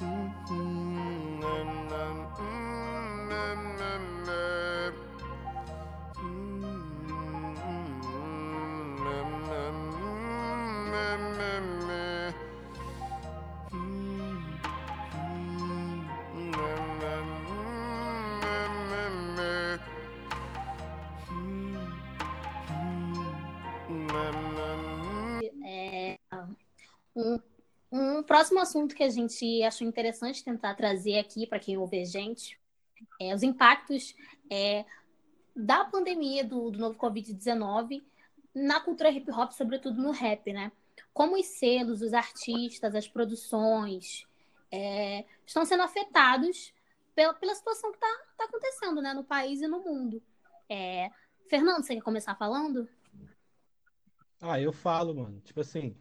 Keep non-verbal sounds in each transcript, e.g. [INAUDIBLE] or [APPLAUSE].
Um, próximo assunto que a gente achou interessante tentar trazer aqui para quem ouve a gente é os impactos é, da pandemia do, do novo Covid-19 na cultura hip hop, sobretudo no rap, né? Como os selos, os artistas, as produções é, estão sendo afetados pela, pela situação que está tá acontecendo né, no país e no mundo. É, Fernando, você quer começar falando? Ah, eu falo, mano. Tipo assim,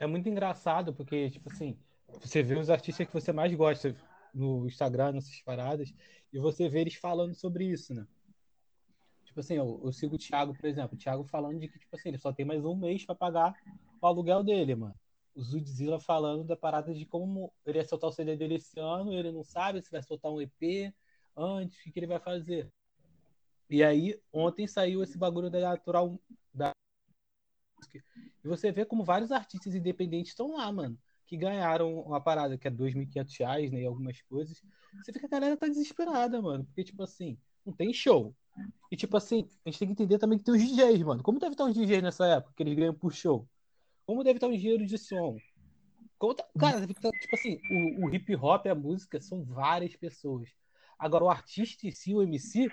é muito engraçado, porque, tipo assim, você vê os artistas que você mais gosta no Instagram, nessas paradas, e você vê eles falando sobre isso, né? Tipo assim, eu, eu sigo o Thiago, por exemplo, o Thiago falando de que, tipo assim, ele só tem mais um mês para pagar o aluguel dele, mano. O Zudzilla falando da parada de como ele ia soltar o CD dele esse ano, ele não sabe se vai soltar um EP antes, o que, ele vai fazer. E aí, ontem saiu esse bagulho da natural da e você vê como vários artistas independentes estão lá, mano, que ganharam uma parada que é 2.500 reais, né, e algumas coisas. Você vê que a galera tá desesperada, mano, porque, tipo assim, não tem show. E, tipo assim, a gente tem que entender também que tem os DJs, mano. Como deve estar os DJs nessa época, que eles ganham por show? Como deve estar o engenheiro de som? Tá... Cara, tipo assim, o, o hip hop, a música, são várias pessoas. Agora, o artista em si, o MC,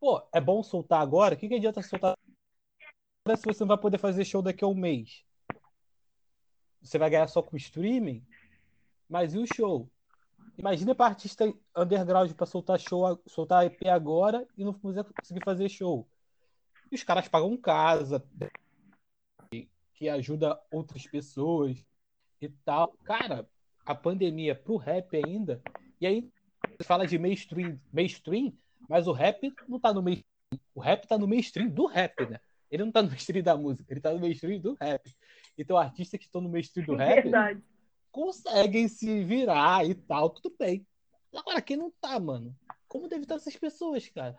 pô, é bom soltar agora? O que, que adianta soltar se você não vai poder fazer show daqui a um mês? Você vai ganhar só com streaming? Mas e o show? Imagina para artista underground para soltar show, soltar EP agora e não conseguir fazer show. E os caras pagam casa, que ajuda outras pessoas e tal. Cara, a pandemia pro rap ainda. E aí fala de mainstream, mainstream, mas o rap não tá no mainstream. O rap tá no mainstream do rap, né? Ele não tá no mainstream da música, ele tá no mainstream do rap. Então, artistas que estão no mainstream do rap Verdade. conseguem se virar e tal, tudo bem. Agora, quem não tá, mano? Como deve estar essas pessoas, cara?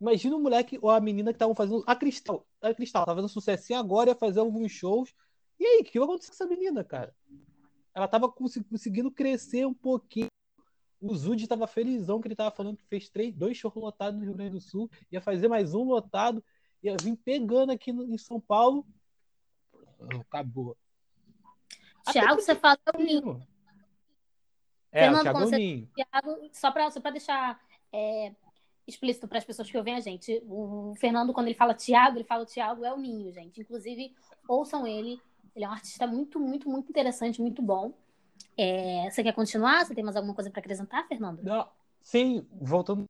Imagina o moleque ou a menina que estavam fazendo. A Cristal. A Cristal tava fazendo sucesso agora, ia fazer alguns shows. E aí, o que vai acontecer com essa menina, cara? Ela tava conseguindo crescer um pouquinho. O Zud tava felizão que ele tava falando que fez três, dois shows lotados no Rio Grande do Sul, ia fazer mais um lotado ia vir pegando aqui no, em São Paulo. Acabou. Tiago, você fala o Ninho. É, Fernando, o Thiago Ninho. Thiago, só para só deixar é, explícito para as pessoas que ouvem a gente, o Fernando, quando ele fala Tiago, ele fala Tiago é o Ninho, gente. Inclusive, ouçam ele. Ele é um artista muito, muito, muito interessante, muito bom. É, você quer continuar? Você tem mais alguma coisa para acrescentar, Fernando? Não, sim, voltando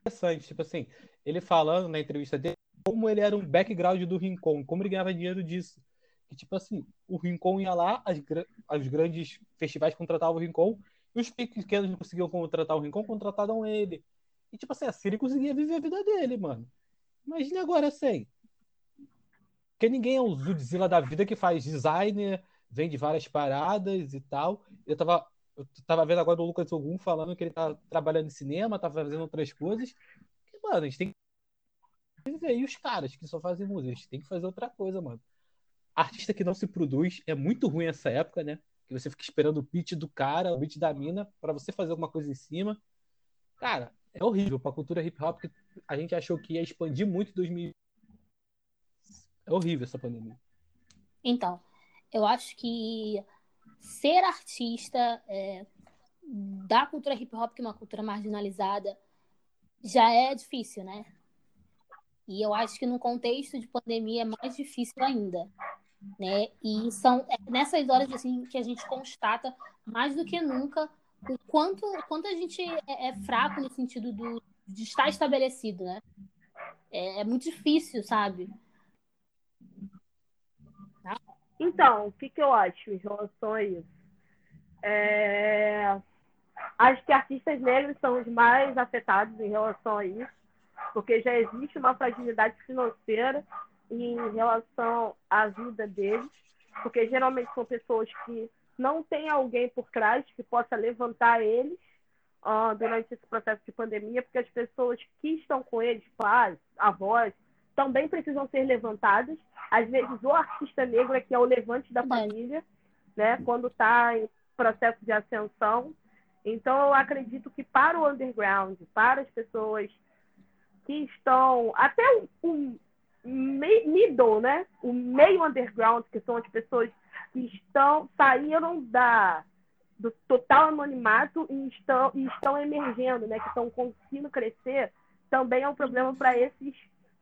interessante, tipo assim, ele falando na entrevista dele como ele era um background do Rincon, como ele ganhava dinheiro disso. Que, tipo assim, o Rincon ia lá, as, as grandes festivais contratavam o Rincon, e os pequenos não conseguiam contratar o Rincon, contratavam ele. E, tipo assim, assim ele conseguia viver a vida dele, mano. Imagine agora assim. Porque ninguém é um Zudzilla da vida que faz designer, vende várias paradas e tal. Eu tava, eu tava vendo agora o Lucas Ogum falando que ele tá trabalhando em cinema, tá fazendo outras coisas mano, a gente tem que ver. E os caras que só fazem música, a gente tem que fazer outra coisa, mano. Artista que não se produz é muito ruim essa época, né? Que você fica esperando o pitch do cara, o beat da mina, para você fazer alguma coisa em cima. Cara, é horrível pra cultura hip hop que a gente achou que ia expandir muito em 2000. É horrível essa pandemia. Então, eu acho que ser artista é, da cultura hip hop, que é uma cultura marginalizada, já é difícil, né? E eu acho que no contexto de pandemia é mais difícil ainda, né? E são é nessas horas assim que a gente constata mais do que nunca o quanto, quanto a gente é, é fraco no sentido do, de estar estabelecido, né? É, é muito difícil, sabe? Então, o que, que eu acho em relação a isso? É... Acho que artistas negros são os mais afetados em relação a isso, porque já existe uma fragilidade financeira em relação à vida deles, porque geralmente são pessoas que não tem alguém por trás que possa levantar eles uh, durante esse processo de pandemia, porque as pessoas que estão com eles, pais, avós, também precisam ser levantadas. Às vezes, o artista negro é que é o levante da família, né? quando está em processo de ascensão. Então, eu acredito que para o underground, para as pessoas que estão até o, middle, né? O meio underground, que são as pessoas que estão saíram da do total anonimato e estão, e estão emergendo, né? Que estão conseguindo crescer, também é um problema para esses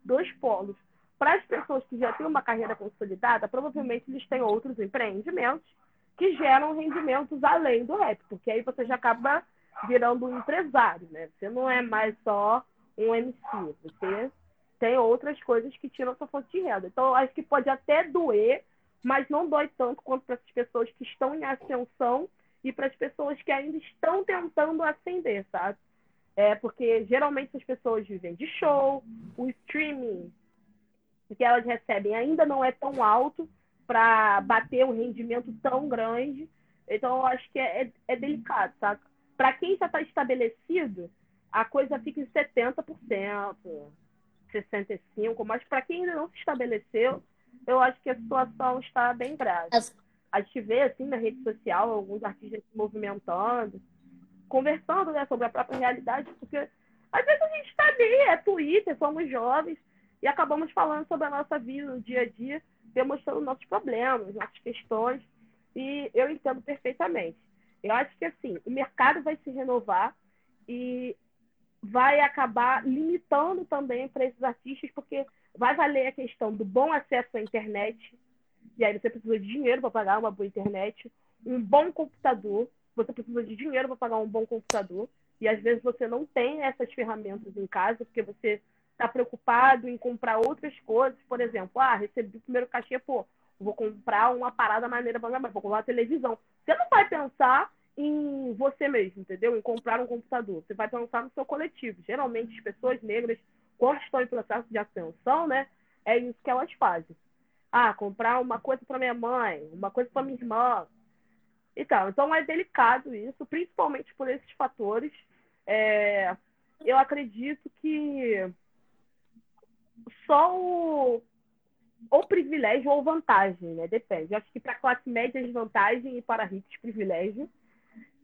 dois polos. Para as pessoas que já têm uma carreira consolidada, provavelmente eles têm outros empreendimentos que geram rendimentos além do rap, porque aí você já acaba virando um empresário, né? Você não é mais só um MC, você tem outras coisas que tiram sua fonte de renda. Então, acho que pode até doer, mas não dói tanto quanto para as pessoas que estão em ascensão e para as pessoas que ainda estão tentando ascender, sabe? É porque geralmente as pessoas vivem de show, o streaming que elas recebem ainda não é tão alto para bater um rendimento tão grande. Então, eu acho que é, é, é delicado, sabe? Para quem já está estabelecido, a coisa fica em 70%, 65%, mas para quem ainda não se estabeleceu, eu acho que a situação está bem grave. A gente vê, assim, na rede social, alguns artistas se movimentando, conversando né, sobre a própria realidade, porque às vezes a gente está ali, é Twitter, somos jovens, e acabamos falando sobre a nossa vida no dia a dia, demonstrando nossos problemas, nossas questões, e eu entendo perfeitamente. Eu acho que, assim, o mercado vai se renovar e vai acabar limitando também para esses artistas, porque vai valer a questão do bom acesso à internet, e aí você precisa de dinheiro para pagar uma boa internet, um bom computador, você precisa de dinheiro para pagar um bom computador, e às vezes você não tem essas ferramentas em casa, porque você está preocupado em comprar outras coisas, por exemplo, ah, recebi o primeiro cachê, pô, vou comprar uma parada maneira para minha mãe, vou comprar uma televisão. Você não vai pensar em você mesmo, entendeu? Em comprar um computador. Você vai pensar no seu coletivo. Geralmente, as pessoas negras, quando estão em processo de ascensão, né, é isso que elas fazem ah, comprar uma coisa para minha mãe, uma coisa para minha irmã. Então, então é delicado isso, principalmente por esses fatores. É, eu acredito que só o, ou privilégio ou vantagem, né? Depende. Eu acho que para classe média desvantagem e para ricos privilégio,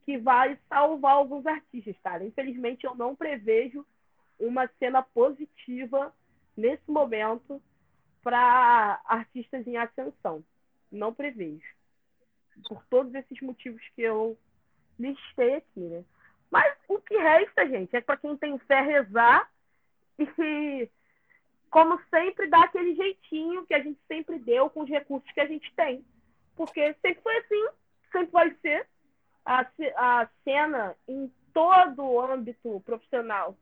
que vai salvar alguns artistas, cara. Infelizmente eu não prevejo uma cena positiva nesse momento para artistas em ascensão. Não prevejo. Por todos esses motivos que eu listei aqui, né? Mas o que resta, gente, é para quem tem fé rezar e, como sempre, dar aquele jeitinho que a gente sempre deu com os recursos que a gente tem. Porque sempre foi assim, sempre vai ser. A, a cena em todo o âmbito profissional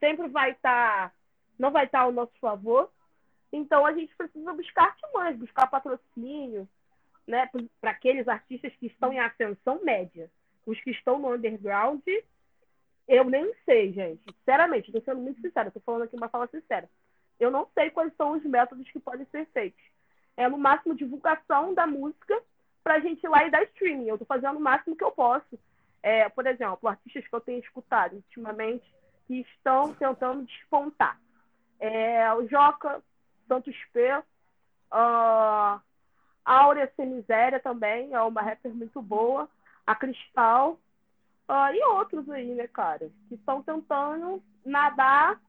sempre vai estar, tá, não vai estar tá ao nosso favor. Então a gente precisa buscar artimanhas, buscar patrocínio, né, para aqueles artistas que estão em ascensão média. Os que estão no underground, eu nem sei, gente. Sinceramente, estou sendo muito sincera, estou falando aqui uma fala sincera. Eu não sei quais são os métodos que podem ser feitos. É no máximo divulgação da música para a gente ir lá e dar streaming. Eu estou fazendo o máximo que eu posso. É, por exemplo, artistas que eu tenho escutado ultimamente que estão tentando despontar. É, o Joca Santos P. Uh, Áurea Sem Miséria também, é uma rapper muito boa. A Cristal. Uh, e outros aí, né, cara? Que estão tentando nadar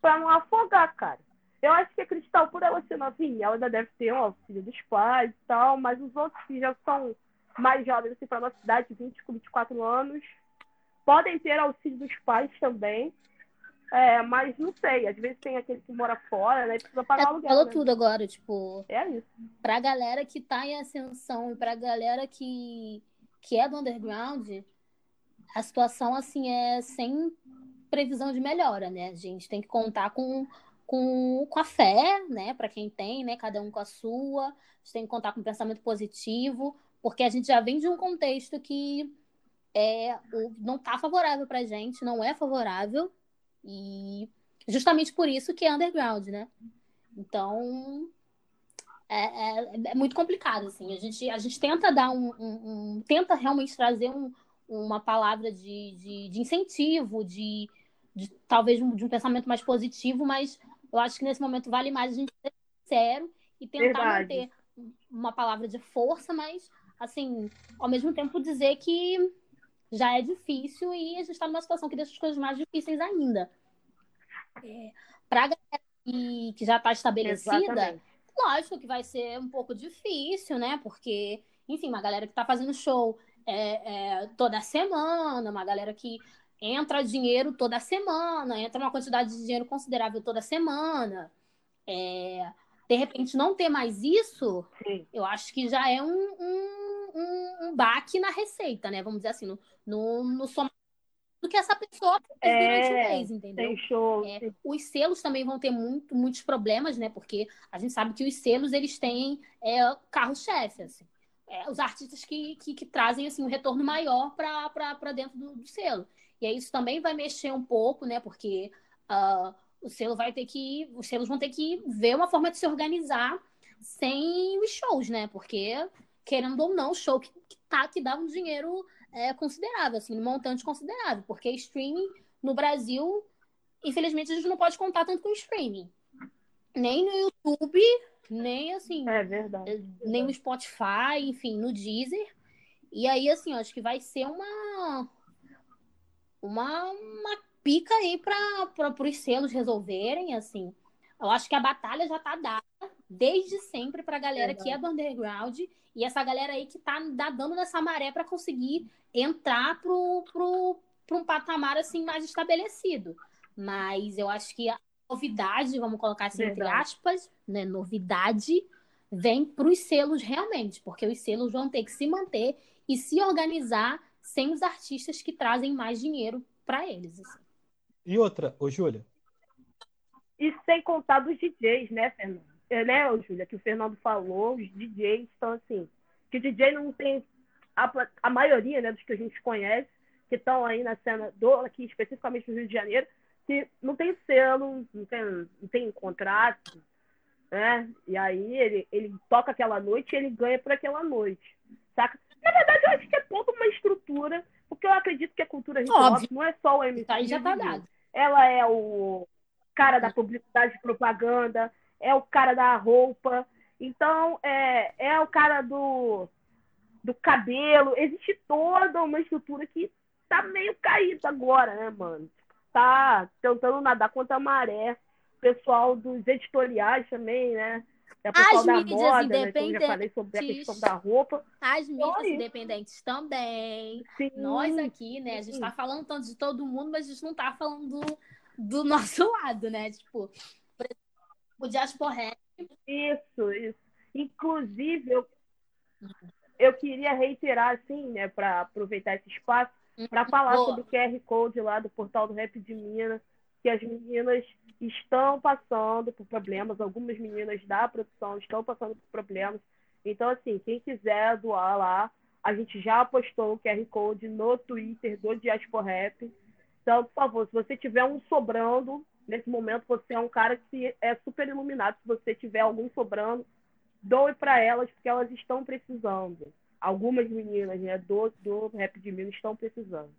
para não afogar, cara. Eu acho que a Cristal, por ela ser novinha, ela ainda deve ter um auxílio dos pais e tal, mas os outros que já são mais jovens, assim, para nossa cidade, 20, 24 anos, podem ter auxílio dos pais também. É, mas não sei, às vezes tem aquele que mora fora, né? Precisa pagar é, aluguel. Falou né? tudo agora, tipo. É isso. Pra galera que tá em ascensão e pra galera que, que é do underground, a situação, assim, é sem previsão de melhora, né? A gente tem que contar com, com, com a fé, né? Pra quem tem, né? Cada um com a sua. A gente tem que contar com um pensamento positivo, porque a gente já vem de um contexto que é, não tá favorável pra gente, não é favorável e justamente por isso que é underground, né? Então, é, é, é, muito complicado, assim. A gente, a gente tenta dar um, um, um tenta realmente trazer um, uma palavra de, de, de incentivo, de, de talvez de um pensamento mais positivo, mas eu acho que nesse momento vale mais a gente ser sincero e tentar Verdade. manter uma palavra de força, mas assim, ao mesmo tempo dizer que já é difícil e a gente está numa situação que deixa as coisas mais difíceis ainda. É, Para a galera que, que já está estabelecida, Exatamente. lógico que vai ser um pouco difícil, né? Porque, enfim, uma galera que está fazendo show é, é, toda semana, uma galera que entra dinheiro toda semana, entra uma quantidade de dinheiro considerável toda semana. É, de repente, não ter mais isso, Sim. eu acho que já é um, um, um, um, baque na receita, né? Vamos dizer assim, no, no, no do que essa pessoa fez é, durante o mês, entendeu? É, os selos também vão ter muito, muitos problemas, né? Porque a gente sabe que os selos, eles têm é, carro-chefe, assim. É, os artistas que, que, que, trazem assim, um retorno maior para dentro do, do, selo. E aí isso também vai mexer um pouco, né? Porque uh, o selo vai ter que. Os selos vão ter que ver uma forma de se organizar sem os shows, né? Porque, querendo ou não, show que, que, tá, que dá um dinheiro é, considerável, assim, um montante considerável, porque streaming no Brasil, infelizmente, a gente não pode contar tanto com streaming. Nem no YouTube, nem assim. É verdade. É, nem no Spotify, enfim, no Deezer. E aí, assim, acho que vai ser uma. Uma, uma pica aí para os selos resolverem, assim. Eu acho que a batalha já tá dada desde sempre pra galera que é do underground e essa galera aí que tá dando nessa maré para conseguir entrar pro, pro, pro um patamar assim mais estabelecido. Mas eu acho que a novidade, vamos colocar assim Verdade. entre aspas, né, novidade vem para os selos realmente, porque os selos vão ter que se manter e se organizar sem os artistas que trazem mais dinheiro para eles. Assim. E outra, ô Júlia. E sem contar dos DJs, né, Fernando? É, né, Júlia, que o Fernando falou, os DJs estão assim, que DJ não tem a, a maioria, né, dos que a gente conhece, que estão aí na cena do aqui especificamente no Rio de Janeiro, que não tem selo, não tem, não tem contrato, né? E aí ele, ele toca aquela noite e ele ganha por aquela noite, saca? Na verdade, eu acho que é toda uma estrutura, porque eu acredito que a cultura hip hop não é só o MC. Aí já tá dado. Ela é o cara da publicidade de propaganda, é o cara da roupa, então é, é o cara do, do cabelo. Existe toda uma estrutura que tá meio caída agora, né, mano? Tá tentando nadar contra a maré. Pessoal dos editoriais também, né? É As da moda, né? Então, já falei sobre a questão da roupa. As mídias independentes também. Sim, Nós aqui, né? A gente tá falando tanto de todo mundo, mas a gente não tá falando do, do nosso [LAUGHS] lado, né? Tipo, o Diaspora Isso, isso. Inclusive, eu, eu queria reiterar, assim, né, para aproveitar esse espaço, para falar Boa. sobre o QR Code lá do portal do Rap de Minas, que as meninas estão passando por problemas, algumas meninas da produção estão passando por problemas. Então, assim, quem quiser doar lá, a gente já postou o QR Code no Twitter do Diaspora Rap. Então, por favor, se você tiver um sobrando, nesse momento você é um cara que é super iluminado. Se você tiver algum sobrando, doe para elas, porque elas estão precisando. Algumas meninas né, do, do Rap de Minas estão precisando.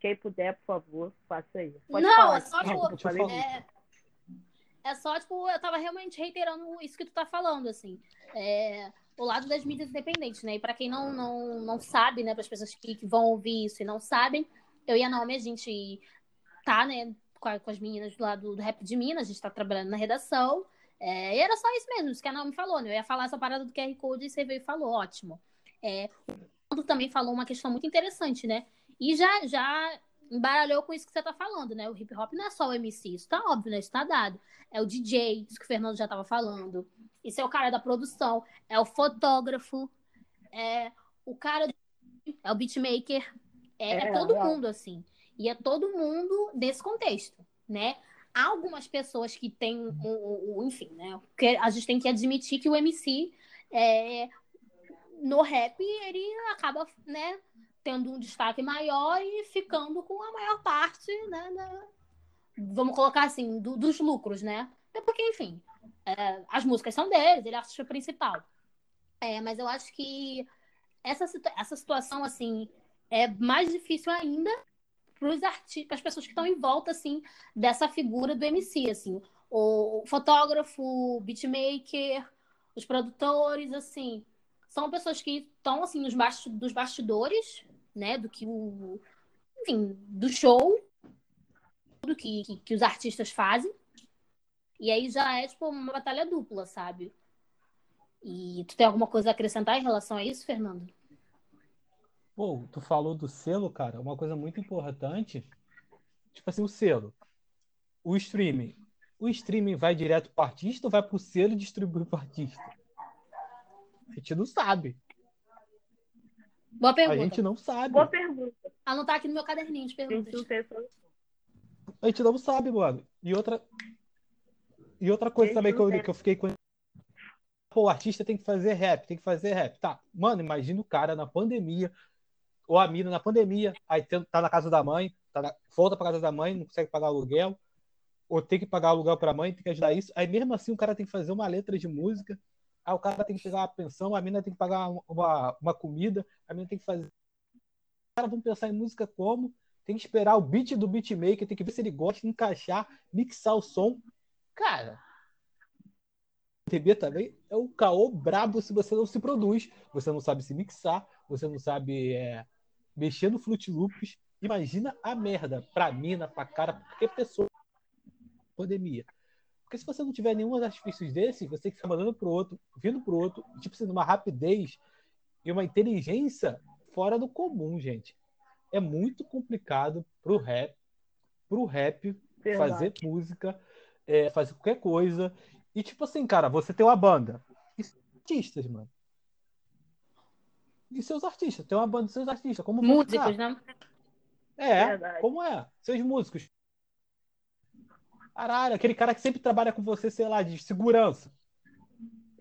Quem puder, por favor, faça aí. Pode Não, falar. é só, tipo, é, é só, tipo, eu tava realmente reiterando isso que tu tá falando, assim. É, o lado das mídias independentes, né? E para quem não, não, não sabe, né, para as pessoas que, que, vão ouvir isso e não sabem, eu e a Naomi, a gente tá, né, com, a, com as meninas do lado do Rap de Minas, a gente tá trabalhando na redação. É, e era só isso mesmo, isso que a Naomi falou, né? Eu ia falar essa parada do QR Code e você veio e falou, ótimo. É, o também falou uma questão muito interessante, né? E já, já embaralhou com isso que você tá falando, né? O hip hop não é só o MC, isso tá óbvio, né? Isso tá dado. É o DJ, isso que o Fernando já tava falando. Isso é o cara da produção, é o fotógrafo, é o cara, é o beatmaker, é, é, é todo mundo, assim. E é todo mundo desse contexto, né? Há algumas pessoas que têm o, o, enfim, né? Que a gente tem que admitir que o MC é, no rap ele acaba, né, tendo um destaque maior e ficando com a maior parte, né, vamos colocar assim, do, dos lucros, né? Até porque, enfim, é, as músicas são deles, ele é artista principal. É, mas eu acho que essa, essa situação, assim, é mais difícil ainda para os artistas, as pessoas que estão em volta, assim, dessa figura do MC, assim. O fotógrafo, o beatmaker, os produtores, assim, são pessoas que estão, assim, nos dos bastidores, né, do que o... Enfim, do show, do que, que, que os artistas fazem. E aí já é, tipo, uma batalha dupla, sabe? E tu tem alguma coisa a acrescentar em relação a isso, Fernando? Pô, tu falou do selo, cara, uma coisa muito importante. Tipo assim, o selo. O streaming. O streaming vai direto pro artista ou vai pro selo e distribui pro artista? A gente não sabe. Boa pergunta. A gente não sabe. Boa pergunta. Ah, não tá aqui no meu caderninho de perguntas. A gente não sabe, mano. E outra, e outra coisa também que eu, que eu fiquei com. Pô, o artista tem que fazer rap, tem que fazer rap. Tá, mano, imagina o cara na pandemia, ou a mina na pandemia, aí tá na casa da mãe, tá na, volta pra casa da mãe, não consegue pagar aluguel, ou tem que pagar aluguel pra mãe, tem que ajudar isso. Aí mesmo assim o cara tem que fazer uma letra de música, aí o cara tem que pegar uma pensão, a mina tem que pagar uma, uma comida, a mina tem que fazer. Os caras vão pensar em música como? Tem que esperar o beat do beatmaker, tem que ver se ele gosta, encaixar, mixar o som. Cara, TV também é um caô brabo se você não se produz, você não sabe se mixar, você não sabe é, mexer no Fruit Loops. Imagina a merda pra mina, pra cara, pra qualquer pessoa. Pandemia. Porque se você não tiver nenhum artifícios desse, você tem que ficar mandando pro outro, vindo pro outro, tipo assim, numa rapidez e uma inteligência fora do comum, gente. É muito complicado pro rap, pro rap Verdade. fazer música é, fazer qualquer coisa. E, tipo assim, cara, você tem uma banda. E artistas, mano. E seus artistas. Tem uma banda de seus artistas. Como Músicos, né? É, Verdade. como é? Seus músicos. Caralho, aquele cara que sempre trabalha com você, sei lá, de segurança.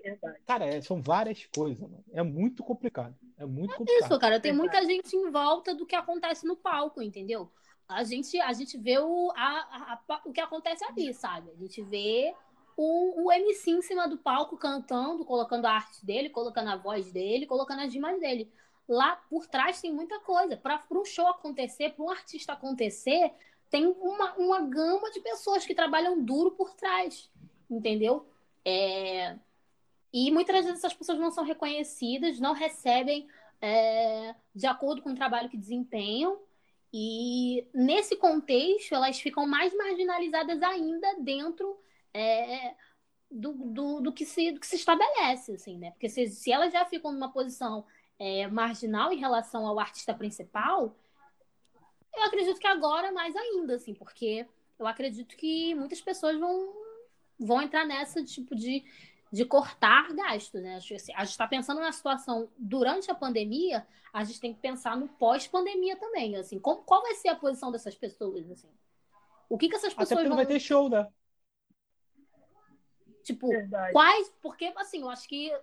Verdade. Cara, é, são várias coisas, mano. É muito complicado. É muito é complicado. Isso, cara. Tem muita gente em volta do que acontece no palco, entendeu? a gente, a gente vê o, a, a, o que acontece ali, sabe? A gente vê o, o MC em cima do palco cantando, colocando a arte dele, colocando a voz dele, colocando as rimas dele. Lá por trás tem muita coisa. Para um show acontecer, para um artista acontecer, tem uma, uma gama de pessoas que trabalham duro por trás, entendeu? É... E muitas vezes essas pessoas não são reconhecidas, não recebem é, de acordo com o trabalho que desempenham. E nesse contexto, elas ficam mais marginalizadas ainda dentro é, do, do, do, que se, do que se estabelece, assim, né? Porque se, se elas já ficam numa posição é, marginal em relação ao artista principal, eu acredito que agora mais ainda, assim, porque eu acredito que muitas pessoas vão, vão entrar nessa tipo de de cortar gastos, né? Assim, a gente está pensando na situação durante a pandemia, a gente tem que pensar no pós-pandemia também, assim, como, qual vai ser a posição dessas pessoas, assim? O que que essas pessoas Até porque vão... vai ter show, né? Tipo, Verdade. quais... Porque, assim, eu acho que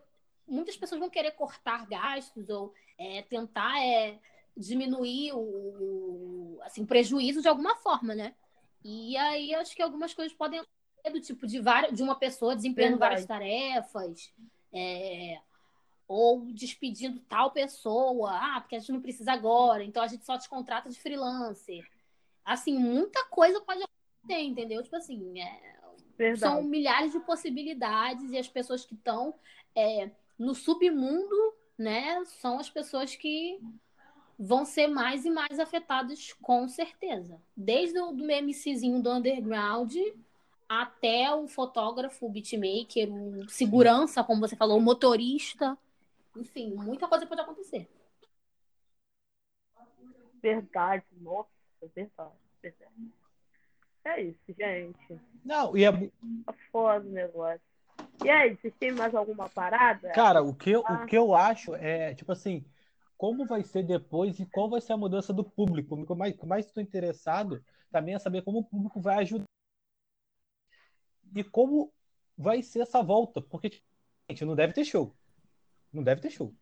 muitas pessoas vão querer cortar gastos ou é, tentar é, diminuir o, assim, prejuízo de alguma forma, né? E aí, acho que algumas coisas podem do tipo de, várias, de uma pessoa desempenhando várias tarefas, é, ou despedindo tal pessoa, ah, porque a gente não precisa agora, então a gente só te contrata de freelancer. Assim, muita coisa pode acontecer, entendeu? Tipo assim, é, são milhares de possibilidades e as pessoas que estão é, no submundo, né, são as pessoas que vão ser mais e mais afetadas com certeza. Desde o do MCzinho do underground até o fotógrafo, o beatmaker, o segurança, como você falou, o motorista. Enfim, muita coisa pode acontecer. Verdade, nossa, verdade, verdade. É isso, gente. Não, e é. Tá foda o negócio. E aí, vocês têm mais alguma parada? Cara, o que, eu, ah. o que eu acho é, tipo assim, como vai ser depois e qual vai ser a mudança do público. O que mais, mais estou interessado também é saber como o público vai ajudar e como vai ser essa volta, porque gente não deve ter show. Não deve ter show.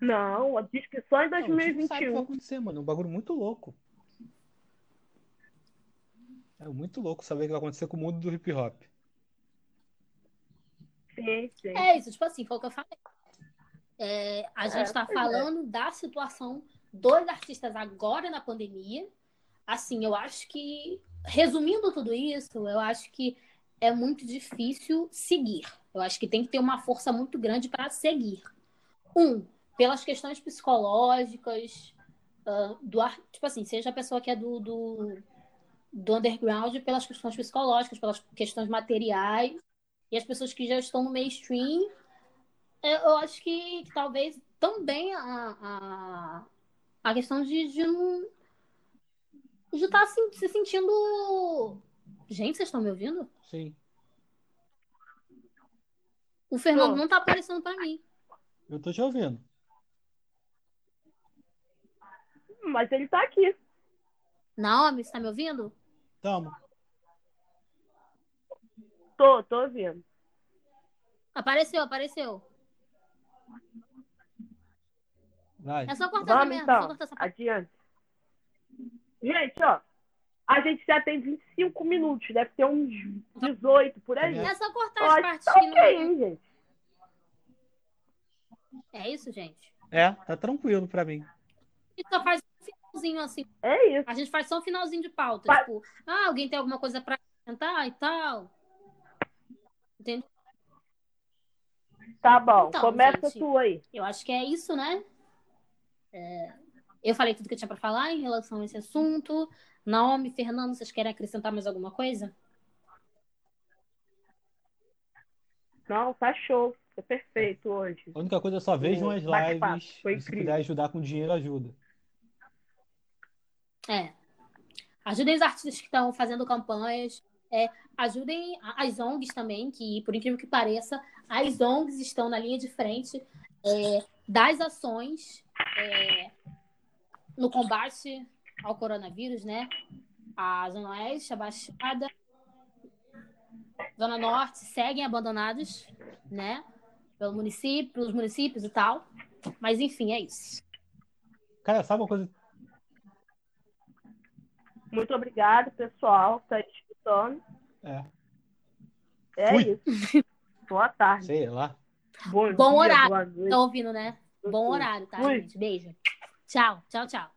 Não, diz que só em 2021. Não, sabe o que vai acontecer, mano. É um bagulho muito louco. É muito louco saber o que vai acontecer com o mundo do hip hop. Sim, sim. É isso, tipo assim, foi o que eu falei. É, a gente É, está pois é. falando da situação dos artistas agora na pandemia. Assim, eu acho que, resumindo tudo isso, eu acho que é muito difícil seguir. Eu acho que tem que ter uma força muito grande para seguir. Um, pelas questões psicológicas, ah, do ar, tipo assim, seja a pessoa que é do, do, do underground, pelas questões psicológicas, pelas questões materiais, e as pessoas que já estão no mainstream, é, eu acho que, que talvez também a, a, a questão de, de não. de estar se, se sentindo. Gente, vocês estão me ouvindo? Sim. O Fernando não tá aparecendo pra mim. Eu tô te ouvindo. Mas ele tá aqui. Naomi, você tá me ouvindo? Tamo. Tô, tô ouvindo. Apareceu, apareceu. Vai. É só cortar essa Vamos merda, é só então. cortar essa parte. Adiante. Gente, ó. A gente já tem 25 minutos. Deve ter uns 18 por aí. É só cortar as acho partes que tá que não. ok, hein, gente? É isso, gente. É, tá tranquilo pra mim. Gente só faz finalzinho assim. É isso. A gente faz só um finalzinho de pauta. Vai. Tipo, ah, alguém tem alguma coisa pra acrescentar e tal. Entendeu? Tá bom. Então, Começa gente. tu aí. Eu acho que é isso, né? É, Eu falei tudo que eu tinha pra falar em relação a esse assunto. Naomi, Fernando, vocês querem acrescentar mais alguma coisa? Não, tá show. Foi perfeito hoje. A única coisa é só vejam as lives. Foi se puder ajudar com dinheiro, ajuda. É. Ajudem os artistas que estão fazendo campanhas. É, ajudem as ONGs também, que, por incrível que pareça, as ONGs estão na linha de frente é, das ações é, no combate ao coronavírus, né? A Zona Oeste, a Baixada, Zona Norte seguem abandonados, né? Pelo município, pelos municípios e tal. Mas, enfim, é isso. Cara, sabe uma coisa? Muito obrigado, pessoal, que tá escutando. É, É Fui. isso. [LAUGHS] Boa tarde. sei lá. Bom, Bom dia, horário. Estão ouvindo, né? Bom horário, tá, Fui. gente? Beijo. Tchau, tchau, tchau.